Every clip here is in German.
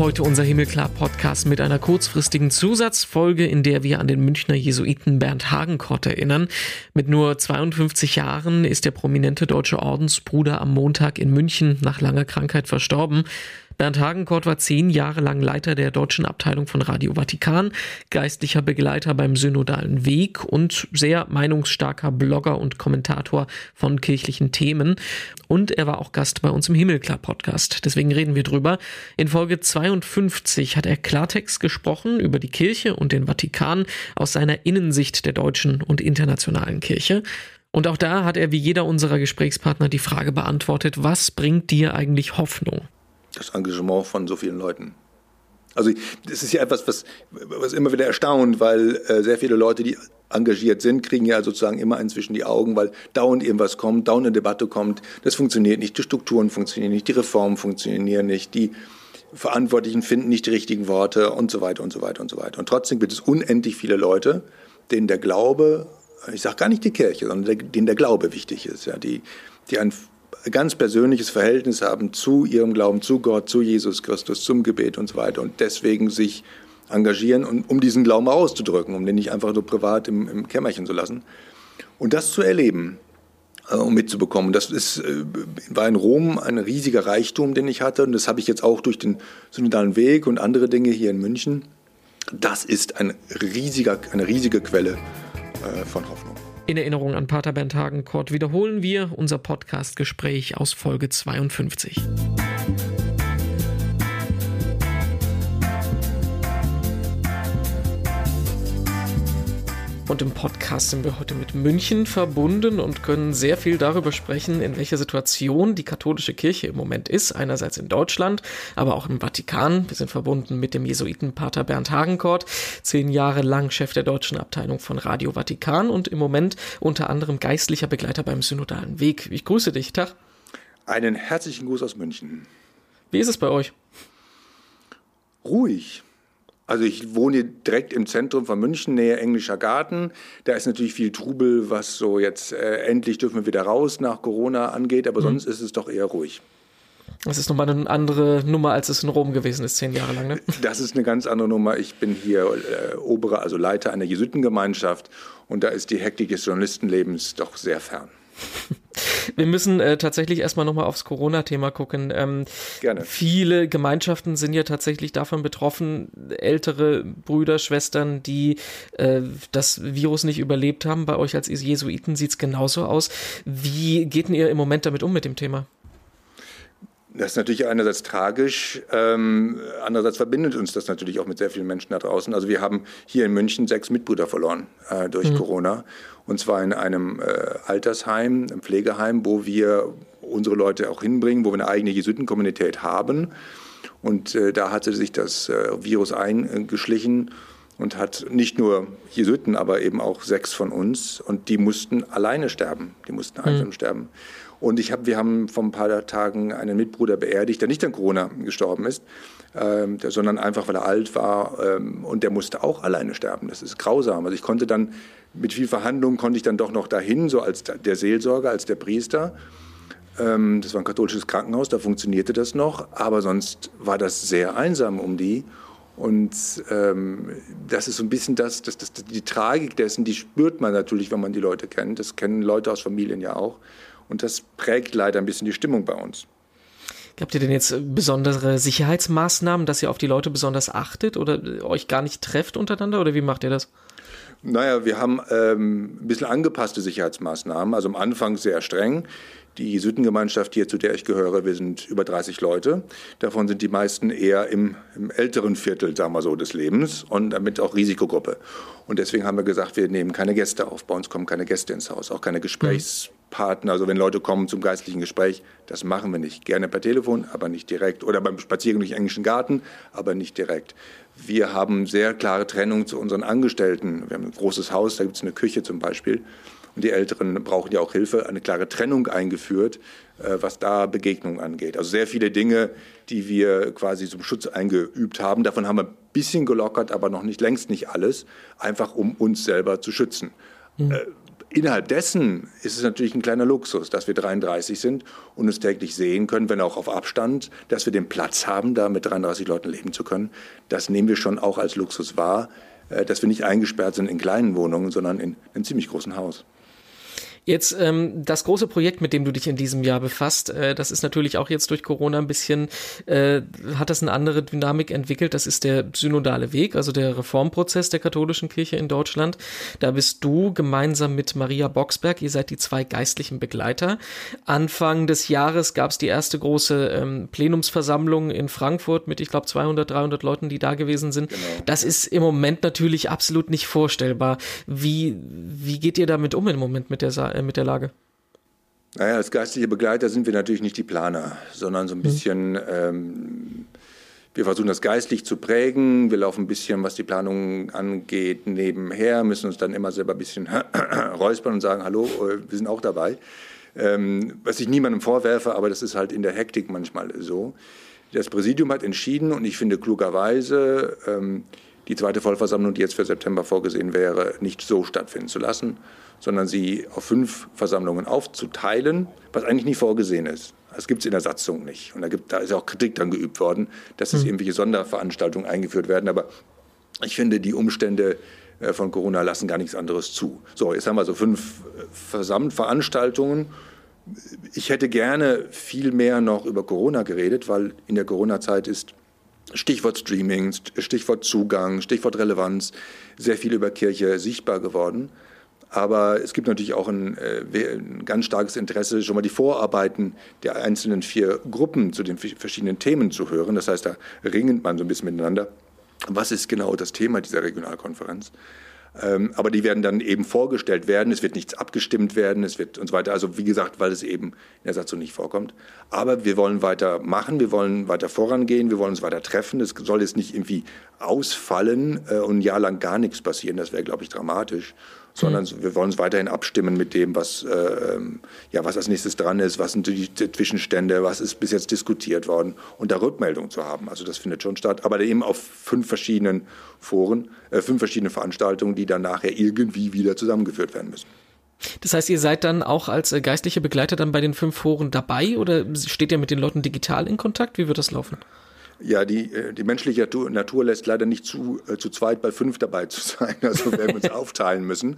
Heute unser Himmelklar-Podcast mit einer kurzfristigen Zusatzfolge, in der wir an den Münchner Jesuiten Bernd Hagenkort erinnern. Mit nur 52 Jahren ist der prominente deutsche Ordensbruder am Montag in München nach langer Krankheit verstorben. Bernd Hagenkort war zehn Jahre lang Leiter der deutschen Abteilung von Radio Vatikan, geistlicher Begleiter beim synodalen Weg und sehr meinungsstarker Blogger und Kommentator von kirchlichen Themen. Und er war auch Gast bei uns im Himmelklar Podcast. Deswegen reden wir drüber. In Folge 52 hat er Klartext gesprochen über die Kirche und den Vatikan aus seiner Innensicht der deutschen und internationalen Kirche. Und auch da hat er wie jeder unserer Gesprächspartner die Frage beantwortet, was bringt dir eigentlich Hoffnung? Das Engagement von so vielen Leuten. Also das ist ja etwas, was, was immer wieder erstaunt, weil äh, sehr viele Leute, die engagiert sind, kriegen ja sozusagen immer inzwischen die Augen, weil dauernd irgendwas kommt, dauernd eine Debatte kommt. Das funktioniert nicht, die Strukturen funktionieren nicht, die Reformen funktionieren nicht, die Verantwortlichen finden nicht die richtigen Worte und so weiter und so weiter und so weiter. Und trotzdem gibt es unendlich viele Leute, denen der Glaube, ich sage gar nicht die Kirche, sondern denen der Glaube wichtig ist, ja, die, die ein ganz persönliches Verhältnis haben zu ihrem Glauben, zu Gott, zu Jesus Christus, zum Gebet und so weiter und deswegen sich engagieren, um, um diesen Glauben auszudrücken, um den nicht einfach nur privat im, im Kämmerchen zu lassen. Und das zu erleben, äh, um mitzubekommen. Das ist, äh, war in Rom ein riesiger Reichtum, den ich hatte. Und das habe ich jetzt auch durch den synodalen Weg und andere Dinge hier in München. Das ist ein riesiger, eine riesige Quelle äh, von Hoffnung. In Erinnerung an Pater Bernd Hagenkort wiederholen wir unser Podcast-Gespräch aus Folge 52. Und im Podcast sind wir heute mit München verbunden und können sehr viel darüber sprechen, in welcher Situation die katholische Kirche im Moment ist. Einerseits in Deutschland, aber auch im Vatikan. Wir sind verbunden mit dem Jesuitenpater Bernd Hagenkort, zehn Jahre lang Chef der deutschen Abteilung von Radio Vatikan und im Moment unter anderem geistlicher Begleiter beim Synodalen Weg. Ich grüße dich, Tag. Einen herzlichen Gruß aus München. Wie ist es bei euch? Ruhig. Also ich wohne direkt im Zentrum von München, nähe Englischer Garten. Da ist natürlich viel Trubel, was so jetzt äh, endlich dürfen wir wieder raus nach Corona angeht, aber mhm. sonst ist es doch eher ruhig. Das ist nochmal eine andere Nummer, als es in Rom gewesen ist, zehn Jahre lang, ne? Das ist eine ganz andere Nummer. Ich bin hier äh, Oberer, also Leiter einer Jesuitengemeinschaft und da ist die Hektik des Journalistenlebens doch sehr fern. Wir müssen äh, tatsächlich erstmal nochmal aufs Corona-Thema gucken. Ähm, Gerne. Viele Gemeinschaften sind ja tatsächlich davon betroffen, ältere Brüder, Schwestern, die äh, das Virus nicht überlebt haben. Bei euch als Jesuiten sieht es genauso aus. Wie geht denn ihr im Moment damit um mit dem Thema? Das ist natürlich einerseits tragisch, ähm, andererseits verbindet uns das natürlich auch mit sehr vielen Menschen da draußen. Also wir haben hier in München sechs Mitbrüder verloren äh, durch mhm. Corona. Und zwar in einem äh, Altersheim, einem Pflegeheim, wo wir unsere Leute auch hinbringen, wo wir eine eigene Jesuitenkommunität haben. Und äh, da hatte sich das äh, Virus eingeschlichen und hat nicht nur Jesuiten, aber eben auch sechs von uns. Und die mussten alleine sterben. Die mussten einsam mhm. sterben. Und ich hab, wir haben vor ein paar Tagen einen Mitbruder beerdigt, der nicht an Corona gestorben ist, ähm, der, sondern einfach, weil er alt war. Ähm, und der musste auch alleine sterben. Das ist grausam. Also ich konnte dann, mit viel Verhandlungen konnte ich dann doch noch dahin, so als der Seelsorger, als der Priester. Ähm, das war ein katholisches Krankenhaus, da funktionierte das noch. Aber sonst war das sehr einsam um die. Und ähm, das ist so ein bisschen das, das, das, die Tragik dessen, die spürt man natürlich, wenn man die Leute kennt. Das kennen Leute aus Familien ja auch. Und das prägt leider ein bisschen die Stimmung bei uns. Habt ihr denn jetzt besondere Sicherheitsmaßnahmen, dass ihr auf die Leute besonders achtet oder euch gar nicht trefft untereinander oder wie macht ihr das? Naja, wir haben ähm, ein bisschen angepasste Sicherheitsmaßnahmen. Also am Anfang sehr streng. Die Südengemeinschaft hier, zu der ich gehöre, wir sind über 30 Leute. Davon sind die meisten eher im, im, älteren Viertel, sagen wir so, des Lebens und damit auch Risikogruppe. Und deswegen haben wir gesagt, wir nehmen keine Gäste auf. Bei uns kommen keine Gäste ins Haus, auch keine Gesprächs. Mhm. Partner, also wenn Leute kommen zum geistlichen Gespräch, das machen wir nicht. Gerne per Telefon, aber nicht direkt. Oder beim Spaziergang durch den englischen Garten, aber nicht direkt. Wir haben sehr klare Trennung zu unseren Angestellten. Wir haben ein großes Haus, da gibt es eine Küche zum Beispiel. Und die Älteren brauchen ja auch Hilfe, eine klare Trennung eingeführt, äh, was da Begegnungen angeht. Also sehr viele Dinge, die wir quasi zum Schutz eingeübt haben. Davon haben wir ein bisschen gelockert, aber noch nicht längst nicht alles, einfach um uns selber zu schützen. Mhm. Innerhalb dessen ist es natürlich ein kleiner Luxus, dass wir 33 sind und uns täglich sehen können, wenn auch auf Abstand, dass wir den Platz haben, da mit 33 Leuten leben zu können. Das nehmen wir schon auch als Luxus wahr, äh, dass wir nicht eingesperrt sind in kleinen Wohnungen, sondern in einem ziemlich großen Haus. Jetzt ähm, das große Projekt, mit dem du dich in diesem Jahr befasst, äh, das ist natürlich auch jetzt durch Corona ein bisschen, äh, hat das eine andere Dynamik entwickelt. Das ist der synodale Weg, also der Reformprozess der katholischen Kirche in Deutschland. Da bist du gemeinsam mit Maria Boxberg, ihr seid die zwei geistlichen Begleiter. Anfang des Jahres gab es die erste große ähm, Plenumsversammlung in Frankfurt mit, ich glaube, 200, 300 Leuten, die da gewesen sind. Genau. Das ist im Moment natürlich absolut nicht vorstellbar. Wie, wie geht ihr damit um im Moment mit der Sache? Äh, mit der Lage? Naja, als geistliche Begleiter sind wir natürlich nicht die Planer, sondern so ein hm. bisschen, mhm. ähm, wir versuchen das geistlich zu prägen. Wir laufen ein bisschen, was die Planung angeht, nebenher, müssen uns dann immer selber ein bisschen räuspern und sagen, hallo, äh, wir sind auch dabei. Ähm, was ich niemandem vorwerfe, aber das ist halt in der Hektik manchmal so. Das Präsidium hat entschieden und ich finde klugerweise, ähm, die zweite Vollversammlung, die jetzt für September vorgesehen wäre, nicht so stattfinden zu lassen, sondern sie auf fünf Versammlungen aufzuteilen, was eigentlich nie vorgesehen ist. Das gibt es in der Satzung nicht. Und da, gibt, da ist auch Kritik dann geübt worden, dass es mhm. irgendwelche Sonderveranstaltungen eingeführt werden. Aber ich finde, die Umstände äh, von Corona lassen gar nichts anderes zu. So, jetzt haben wir so fünf äh, Veranstaltungen. Ich hätte gerne viel mehr noch über Corona geredet, weil in der Corona-Zeit ist Stichwort Streaming, Stichwort Zugang, Stichwort Relevanz sehr viel über Kirche sichtbar geworden. Aber es gibt natürlich auch ein, äh, ein, ganz starkes Interesse, schon mal die Vorarbeiten der einzelnen vier Gruppen zu den verschiedenen Themen zu hören. Das heißt, da ringt man so ein bisschen miteinander. Was ist genau das Thema dieser Regionalkonferenz? Ähm, aber die werden dann eben vorgestellt werden. Es wird nichts abgestimmt werden, es wird und so weiter. Also wie gesagt, weil es eben in der Satzung nicht vorkommt. Aber wir wollen weiter machen, wir wollen weiter vorangehen, wir wollen uns weiter treffen. Es soll jetzt nicht irgendwie ausfallen äh, und ein Jahr lang gar nichts passieren. Das wäre, glaube ich, dramatisch sondern mhm. wir wollen uns weiterhin abstimmen mit dem, was, äh, ja, was als nächstes dran ist, was sind die Zwischenstände, was ist bis jetzt diskutiert worden und da Rückmeldung zu haben. Also das findet schon statt, aber eben auf fünf verschiedenen Foren, äh, fünf verschiedene Veranstaltungen, die dann nachher irgendwie wieder zusammengeführt werden müssen. Das heißt, ihr seid dann auch als äh, geistliche Begleiter dann bei den fünf Foren dabei oder steht ihr mit den Leuten digital in Kontakt? Wie wird das laufen? Ja, die, äh, die menschliche Natur, lässt leider nicht zu, äh, zu zweit bei fünf dabei zu sein. Also werden wir uns aufteilen müssen.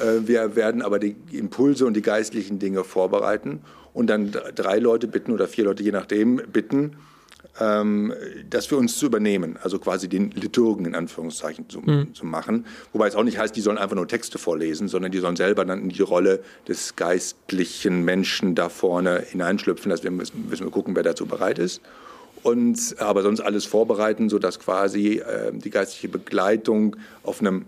Äh, wir werden aber die Impulse und die geistlichen Dinge vorbereiten und dann drei Leute bitten oder vier Leute, je nachdem, bitten, ähm, das für uns zu übernehmen, also quasi den Liturgen in Anführungszeichen zu, mhm. zu, machen. Wobei es auch nicht heißt, die sollen einfach nur Texte vorlesen, sondern die sollen selber dann in die Rolle des geistlichen Menschen da vorne hineinschlüpfen. Das müssen, müssen wir gucken, wer dazu bereit ist und aber sonst alles vorbereiten, sodass quasi äh, die geistliche Begleitung auf einem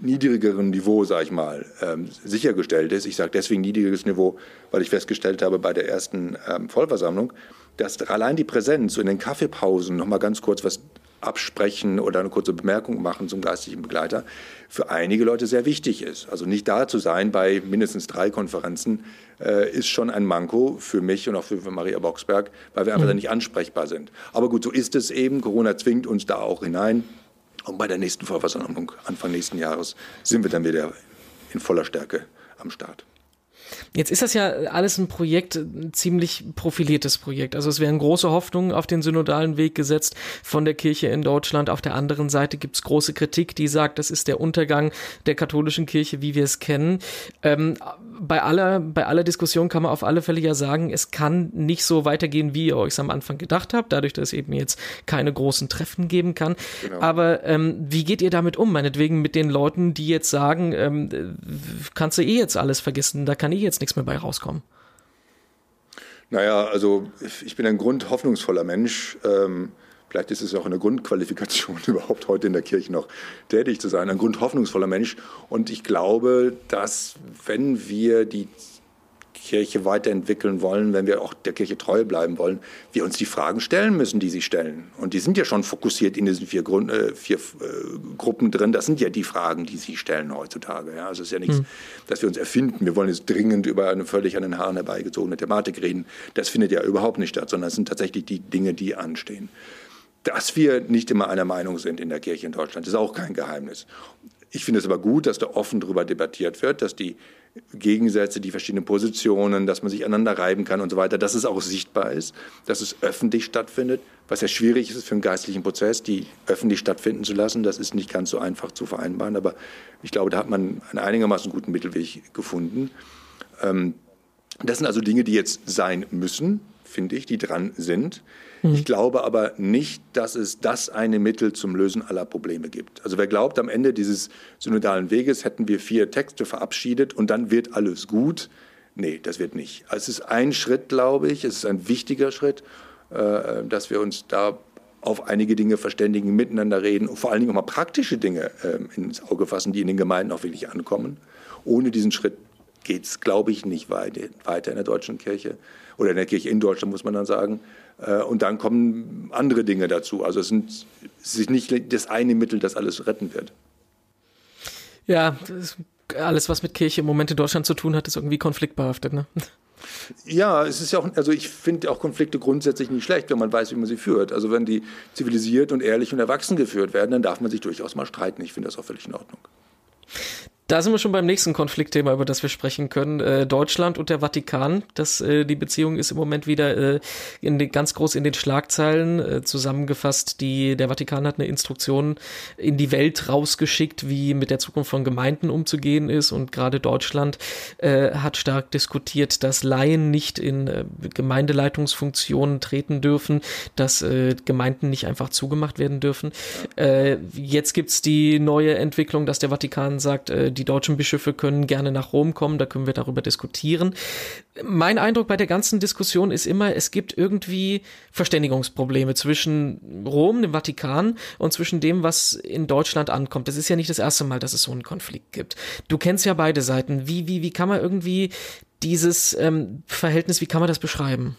niedrigeren Niveau, sage ich mal, ähm, sichergestellt ist. Ich sage deswegen niedrigeres Niveau, weil ich festgestellt habe bei der ersten ähm, Vollversammlung, dass allein die Präsenz so in den Kaffeepausen noch mal ganz kurz was absprechen oder eine kurze Bemerkung machen zum geistlichen Begleiter für einige Leute sehr wichtig ist. Also nicht da zu sein bei mindestens drei Konferenzen äh, ist schon ein Manko für mich und auch für, für Maria Boxberg, weil wir einfach mhm. nicht ansprechbar sind. Aber gut, so ist es eben. Corona zwingt uns da auch hinein. Und bei der nächsten Vollversammlung Anfang nächsten Jahres sind wir dann wieder in voller Stärke am Start. Jetzt ist das ja alles ein Projekt, ein ziemlich profiliertes Projekt. Also es werden große Hoffnungen auf den synodalen Weg gesetzt von der Kirche in Deutschland. Auf der anderen Seite gibt es große Kritik, die sagt, das ist der Untergang der katholischen Kirche, wie wir es kennen. Ähm, bei aller, bei aller Diskussion kann man auf alle Fälle ja sagen, es kann nicht so weitergehen, wie ihr euch am Anfang gedacht habt, dadurch, dass es eben jetzt keine großen Treffen geben kann. Genau. Aber ähm, wie geht ihr damit um? Meinetwegen mit den Leuten, die jetzt sagen, ähm, kannst du eh jetzt alles vergessen, da kann eh jetzt nichts mehr bei rauskommen. Naja, also ich bin ein grundhoffnungsvoller Mensch. Ähm, vielleicht ist es auch eine Grundqualifikation, überhaupt heute in der Kirche noch tätig zu sein. Ein grundhoffnungsvoller Mensch. Und ich glaube, dass wenn wir die Kirche weiterentwickeln wollen, wenn wir auch der Kirche treu bleiben wollen, wir uns die Fragen stellen müssen, die sie stellen. Und die sind ja schon fokussiert in diesen vier, Grund, äh, vier äh, Gruppen drin. Das sind ja die Fragen, die sie stellen heutzutage. Ja? Also es ist ja nichts, mhm. dass wir uns erfinden. Wir wollen jetzt dringend über eine völlig an den Haaren herbeigezogene Thematik reden. Das findet ja überhaupt nicht statt, sondern es sind tatsächlich die Dinge, die anstehen. Dass wir nicht immer einer Meinung sind in der Kirche in Deutschland, ist auch kein Geheimnis Ich finde es aber gut, dass da offen darüber debattiert wird, dass die Gegensätze, die verschiedenen Positionen, dass man sich aneinander reiben kann und so weiter, dass es auch sichtbar ist, dass es öffentlich stattfindet, was ja schwierig ist für einen geistlichen Prozess, die öffentlich stattfinden zu lassen. Das ist nicht ganz so einfach zu vereinbaren, aber ich glaube, da hat man einen einigermaßen guten Mittelweg gefunden. Ähm, das sind also Dinge, die jetzt sein müssen, finde ich, die dran sind. Mhm. Ich glaube aber nicht, dass es das eine Mittel zum Lösen aller Probleme gibt. Also wer glaubt, am Ende dieses synodalen Weges hätten wir vier Texte verabschiedet und dann wird alles gut, nee, das wird nicht. Es ist ein Schritt, glaube ich, es ist ein wichtiger Schritt, äh, dass wir uns da auf einige Dinge verständigen, miteinander reden und vor allen Dingen auch mal praktische Dinge äh, ins Auge fassen, die in den Gemeinden auch wirklich ankommen. Ohne diesen Schritt geht es, glaube ich, nicht weiter in der deutschen Kirche oder in der Kirche in Deutschland, muss man dann sagen. Äh, und dann kommen andere Dinge dazu. Also es, sind, es ist nicht das eine Mittel, das alles retten wird. Ja, alles, was mit Kirche im Moment in Deutschland zu tun hat, ist irgendwie konfliktbehaftet. Ne? Ja, es ist ja auch, also ich finde auch Konflikte grundsätzlich nicht schlecht, wenn man weiß, wie man sie führt. Also wenn die zivilisiert und ehrlich und erwachsen geführt werden, dann darf man sich durchaus mal streiten. Ich finde das auch völlig in Ordnung. Da sind wir schon beim nächsten Konfliktthema, über das wir sprechen können. Äh, Deutschland und der Vatikan. Das, äh, die Beziehung ist im Moment wieder äh, in den, ganz groß in den Schlagzeilen äh, zusammengefasst. Die, der Vatikan hat eine Instruktion in die Welt rausgeschickt, wie mit der Zukunft von Gemeinden umzugehen ist. Und gerade Deutschland äh, hat stark diskutiert, dass Laien nicht in äh, Gemeindeleitungsfunktionen treten dürfen, dass äh, Gemeinden nicht einfach zugemacht werden dürfen. Äh, jetzt gibt's die neue Entwicklung, dass der Vatikan sagt, äh, die deutschen Bischöfe können gerne nach Rom kommen, da können wir darüber diskutieren. Mein Eindruck bei der ganzen Diskussion ist immer, es gibt irgendwie Verständigungsprobleme zwischen Rom, dem Vatikan und zwischen dem, was in Deutschland ankommt. Das ist ja nicht das erste Mal, dass es so einen Konflikt gibt. Du kennst ja beide Seiten. Wie, wie, wie kann man irgendwie dieses ähm, Verhältnis, wie kann man das beschreiben?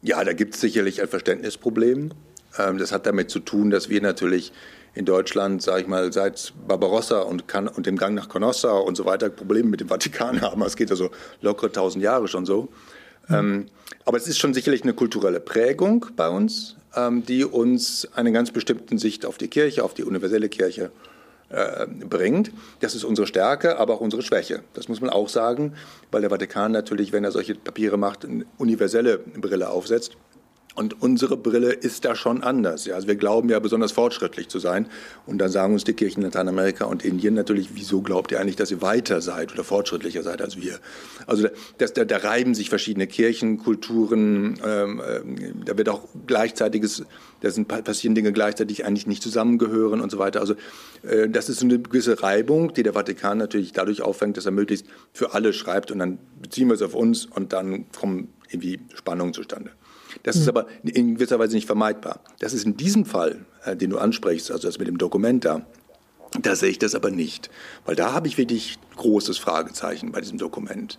Ja, da gibt es sicherlich ein Verständnisproblem. Ähm, das hat damit zu tun, dass wir natürlich in Deutschland, sage ich mal, seit Barbarossa und, kan und dem Gang nach Canossa und so weiter Probleme mit dem Vatikan haben. Es geht also lockere tausend Jahre schon so. Mhm. Ähm, aber es ist schon sicherlich eine kulturelle Prägung bei uns, ähm, die uns eine ganz bestimmte Sicht auf die Kirche, auf die universelle Kirche äh, bringt. Das ist unsere Stärke, aber auch unsere Schwäche. Das muss man auch sagen, weil der Vatikan natürlich, wenn er solche Papiere macht, eine universelle Brille aufsetzt. Und unsere Brille ist da schon anders. Ja. Also wir glauben ja besonders fortschrittlich zu sein. Und dann sagen uns die Kirchen in Lateinamerika und Indien natürlich, wieso glaubt ihr eigentlich, dass ihr weiter seid oder fortschrittlicher seid als wir? Also das, da, da reiben sich verschiedene Kirchen, Kulturen. Ähm, äh, da wird auch gleichzeitiges, da sind, passieren Dinge gleichzeitig, die eigentlich nicht zusammengehören und so weiter. Also äh, das ist eine gewisse Reibung, die der Vatikan natürlich dadurch auffängt, dass er möglichst für alle schreibt und dann beziehen wir es auf uns und dann kommen irgendwie Spannungen zustande. Das ist hm. aber in gewisser Weise nicht vermeidbar. Das ist in diesem Fall, äh, den du ansprichst, also das mit dem Dokument da, da sehe ich das aber nicht. Weil da habe ich wirklich großes Fragezeichen bei diesem Dokument.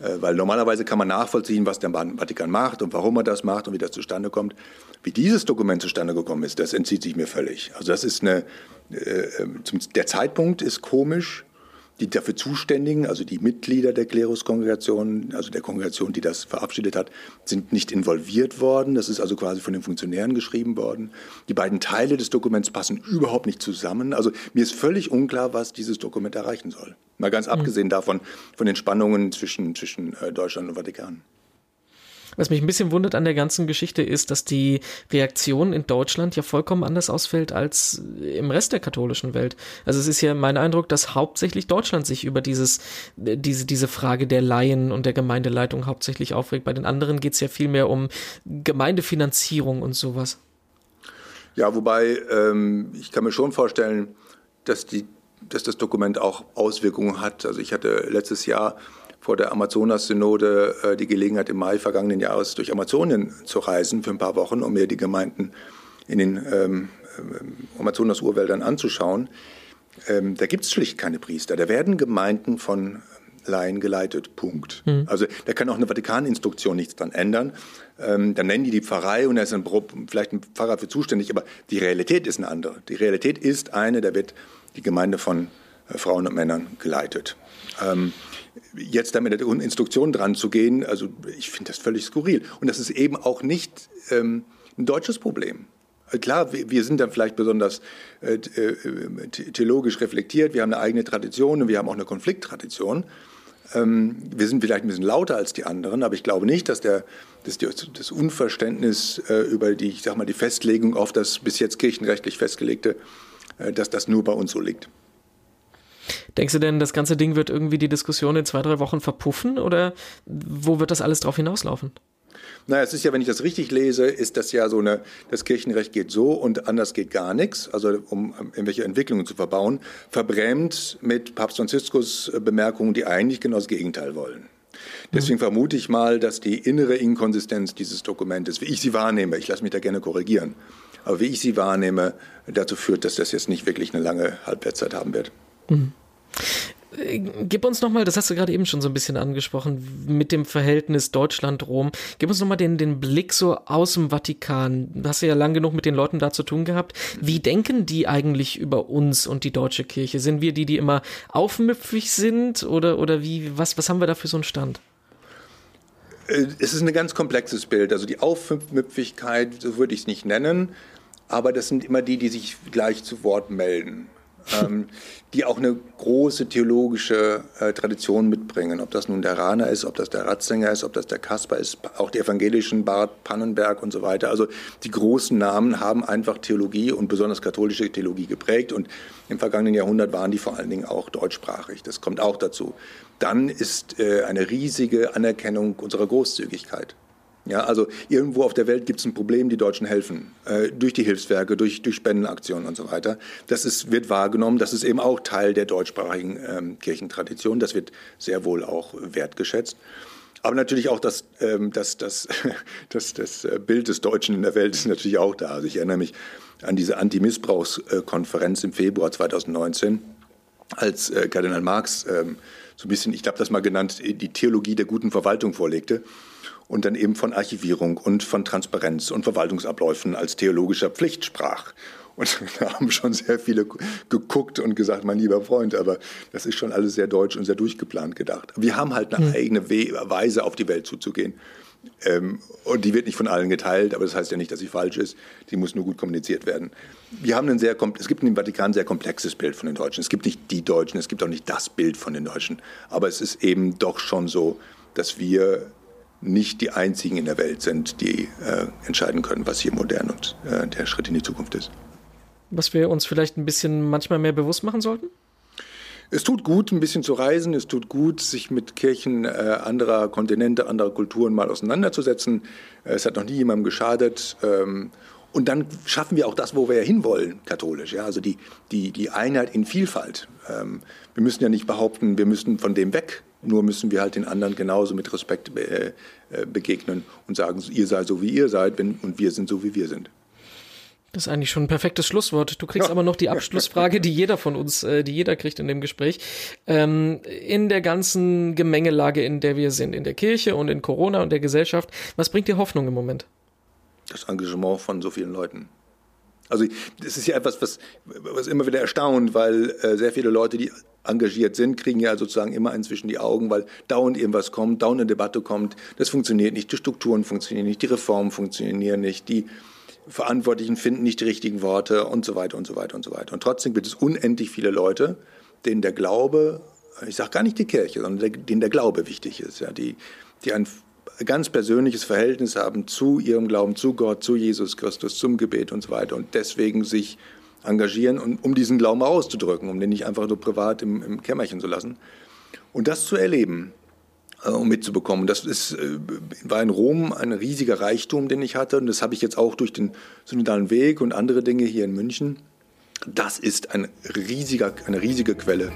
Äh, weil normalerweise kann man nachvollziehen, was der Vatikan macht und warum er das macht und wie das zustande kommt. Wie dieses Dokument zustande gekommen ist, das entzieht sich mir völlig. Also das ist eine, äh, äh der Zeitpunkt ist komisch, die dafür Zuständigen, also die Mitglieder der Kleruskongregation, also der Kongregation, die das verabschiedet hat, sind nicht involviert worden. Das ist also quasi von den Funktionären geschrieben worden. Die beiden Teile des Dokuments passen überhaupt nicht zusammen. Also mir ist völlig unklar, was dieses Dokument erreichen soll. Mal ganz mhm. abgesehen davon, von den Spannungen zwischen, zwischen äh, Deutschland und Vatikan. Was mich ein bisschen wundert an der ganzen Geschichte ist, dass die Reaktion in Deutschland ja vollkommen anders ausfällt als im Rest der katholischen Welt. Also es ist ja mein Eindruck, dass hauptsächlich Deutschland sich über dieses, diese, diese Frage der Laien und der Gemeindeleitung hauptsächlich aufregt. Bei den anderen geht es ja viel mehr um Gemeindefinanzierung und sowas. Ja, wobei ähm, ich kann mir schon vorstellen, dass, die, dass das Dokument auch Auswirkungen hat. Also ich hatte letztes Jahr vor der Amazonas-Synode äh, die Gelegenheit, im Mai vergangenen Jahres durch Amazonien zu reisen für ein paar Wochen, um mir die Gemeinden in den ähm, äh, Amazonas-Urwäldern anzuschauen. Ähm, da gibt es schlicht keine Priester. Da werden Gemeinden von Laien geleitet. Punkt. Mhm. Also da kann auch eine Vatikaninstruktion nichts dran ändern. Ähm, dann nennen die die Pfarrei und da ist ein, vielleicht ein Pfarrer für zuständig, aber die Realität ist eine andere. Die Realität ist eine, da wird die Gemeinde von äh, Frauen und Männern geleitet. Ähm, jetzt damit mit der Instruktion dran zu gehen, also ich finde das völlig skurril. Und das ist eben auch nicht ähm, ein deutsches Problem. Klar, wir sind dann vielleicht besonders äh, äh, theologisch reflektiert, wir haben eine eigene Tradition und wir haben auch eine Konflikttradition. Ähm, wir sind vielleicht ein bisschen lauter als die anderen, aber ich glaube nicht, dass, der, dass das Unverständnis äh, über die, ich sag mal, die Festlegung auf das bis jetzt kirchenrechtlich festgelegte, dass das nur bei uns so liegt. Denkst du denn, das ganze Ding wird irgendwie die Diskussion in zwei, drei Wochen verpuffen oder wo wird das alles drauf hinauslaufen? Naja, es ist ja, wenn ich das richtig lese, ist das ja so eine, das Kirchenrecht geht so und anders geht gar nichts, also um irgendwelche Entwicklungen zu verbauen, verbrämt mit Papst Franziskus Bemerkungen, die eigentlich genau das Gegenteil wollen. Deswegen vermute ich mal, dass die innere Inkonsistenz dieses Dokumentes, wie ich sie wahrnehme, ich lasse mich da gerne korrigieren, aber wie ich sie wahrnehme, dazu führt, dass das jetzt nicht wirklich eine lange Halbwertszeit haben wird. Mhm. Gib uns nochmal, das hast du gerade eben schon so ein bisschen angesprochen, mit dem Verhältnis Deutschland-Rom. Gib uns nochmal den, den Blick so aus dem Vatikan. Du hast ja lang genug mit den Leuten da zu tun gehabt. Wie denken die eigentlich über uns und die deutsche Kirche? Sind wir die, die immer aufmüpfig sind oder, oder wie, was, was haben wir da für so einen Stand? Äh, es ist ein ganz komplexes Bild. Also die Aufmüpfigkeit, so würde ich es nicht nennen, aber das sind immer die, die sich gleich zu Wort melden ähm, die auch eine große theologische äh, Tradition mitbringen. Ob das nun der Rahner ist, ob das der Ratzinger ist, ob das der Kasper ist, auch die evangelischen Bart Pannenberg und so weiter. Also die großen Namen haben einfach Theologie und besonders katholische Theologie geprägt und im vergangenen Jahrhundert waren die vor allen Dingen auch deutschsprachig. Das kommt auch dazu. Dann ist äh, eine riesige Anerkennung unserer Großzügigkeit. Ja, also irgendwo auf der Welt gibt es ein Problem, die Deutschen helfen, äh, durch die Hilfswerke, durch, durch Spendenaktionen und so weiter. Das ist, wird wahrgenommen, das ist eben auch Teil der deutschsprachigen ähm, Kirchentradition, das wird sehr wohl auch wertgeschätzt. Aber natürlich auch das, ähm, das, das, das, das äh, Bild des Deutschen in der Welt ist natürlich auch da. Also ich erinnere mich an diese Anti-Missbrauchskonferenz im Februar 2019, als äh, Kardinal Marx ähm, so ein bisschen, ich habe das mal genannt, die Theologie der guten Verwaltung vorlegte und dann eben von Archivierung und von Transparenz und Verwaltungsabläufen als theologischer Pflicht sprach. Und da haben schon sehr viele geguckt und gesagt, mein lieber Freund, aber das ist schon alles sehr deutsch und sehr durchgeplant gedacht. Wir haben halt eine mhm. eigene Weise, auf die Welt zuzugehen. Ähm, und die wird nicht von allen geteilt, aber das heißt ja nicht, dass sie falsch ist. Die muss nur gut kommuniziert werden. Wir haben ein sehr, es gibt im Vatikan ein sehr komplexes Bild von den Deutschen. Es gibt nicht die Deutschen, es gibt auch nicht das Bild von den Deutschen. Aber es ist eben doch schon so, dass wir nicht die einzigen in der Welt sind, die äh, entscheiden können, was hier modern und äh, der Schritt in die Zukunft ist. Was wir uns vielleicht ein bisschen manchmal mehr bewusst machen sollten? Es tut gut, ein bisschen zu reisen. Es tut gut, sich mit Kirchen äh, anderer Kontinente, anderer Kulturen mal auseinanderzusetzen. Es hat noch nie jemandem geschadet. Ähm, und dann schaffen wir auch das, wo wir ja hinwollen, katholisch. Ja? Also die, die, die Einheit in Vielfalt. Ähm, wir müssen ja nicht behaupten, wir müssen von dem weg. Nur müssen wir halt den anderen genauso mit Respekt äh, äh, begegnen und sagen, ihr seid so, wie ihr seid und wir sind so, wie wir sind. Das ist eigentlich schon ein perfektes Schlusswort. Du kriegst ja. aber noch die Abschlussfrage, die jeder von uns, äh, die jeder kriegt in dem Gespräch. Ähm, in der ganzen Gemengelage, in der wir sind, in der Kirche und in Corona und der Gesellschaft, was bringt dir Hoffnung im Moment? Das Engagement von so vielen Leuten. Also das ist ja etwas, was, was immer wieder erstaunt, weil äh, sehr viele Leute, die engagiert sind, kriegen ja sozusagen immer inzwischen die Augen, weil dauernd irgendwas kommt, dauernd eine Debatte kommt. Das funktioniert nicht, die Strukturen funktionieren nicht, die Reformen funktionieren nicht, die Verantwortlichen finden nicht die richtigen Worte und so weiter und so weiter und so weiter. Und trotzdem gibt es unendlich viele Leute, denen der Glaube, ich sage gar nicht die Kirche, sondern denen der Glaube wichtig ist, ja, die, die ein ganz persönliches Verhältnis haben zu ihrem Glauben, zu Gott, zu Jesus Christus, zum Gebet und so weiter und deswegen sich engagieren, um, um diesen Glauben auszudrücken, um den nicht einfach nur privat im, im Kämmerchen zu lassen. Und das zu erleben, äh, um mitzubekommen. Das ist, äh, war in Rom ein riesiger Reichtum, den ich hatte. Und das habe ich jetzt auch durch den synodalen Weg und andere Dinge hier in München. Das ist ein riesiger, eine riesige Quelle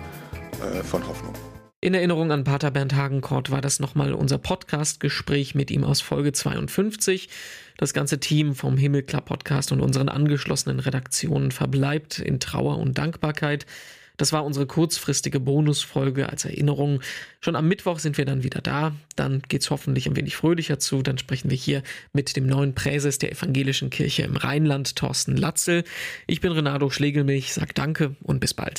äh, von Hoffnung. In Erinnerung an Pater Bernd Hagenkort war das nochmal unser Podcast-Gespräch mit ihm aus Folge 52. Das ganze Team vom Himmelklar Podcast und unseren angeschlossenen Redaktionen verbleibt in Trauer und Dankbarkeit. Das war unsere kurzfristige Bonusfolge als Erinnerung. Schon am Mittwoch sind wir dann wieder da. Dann geht's hoffentlich ein wenig fröhlicher zu. Dann sprechen wir hier mit dem neuen Präses der Evangelischen Kirche im Rheinland, Thorsten Latzel. Ich bin Renato Schlegelmilch, sag Danke und bis bald.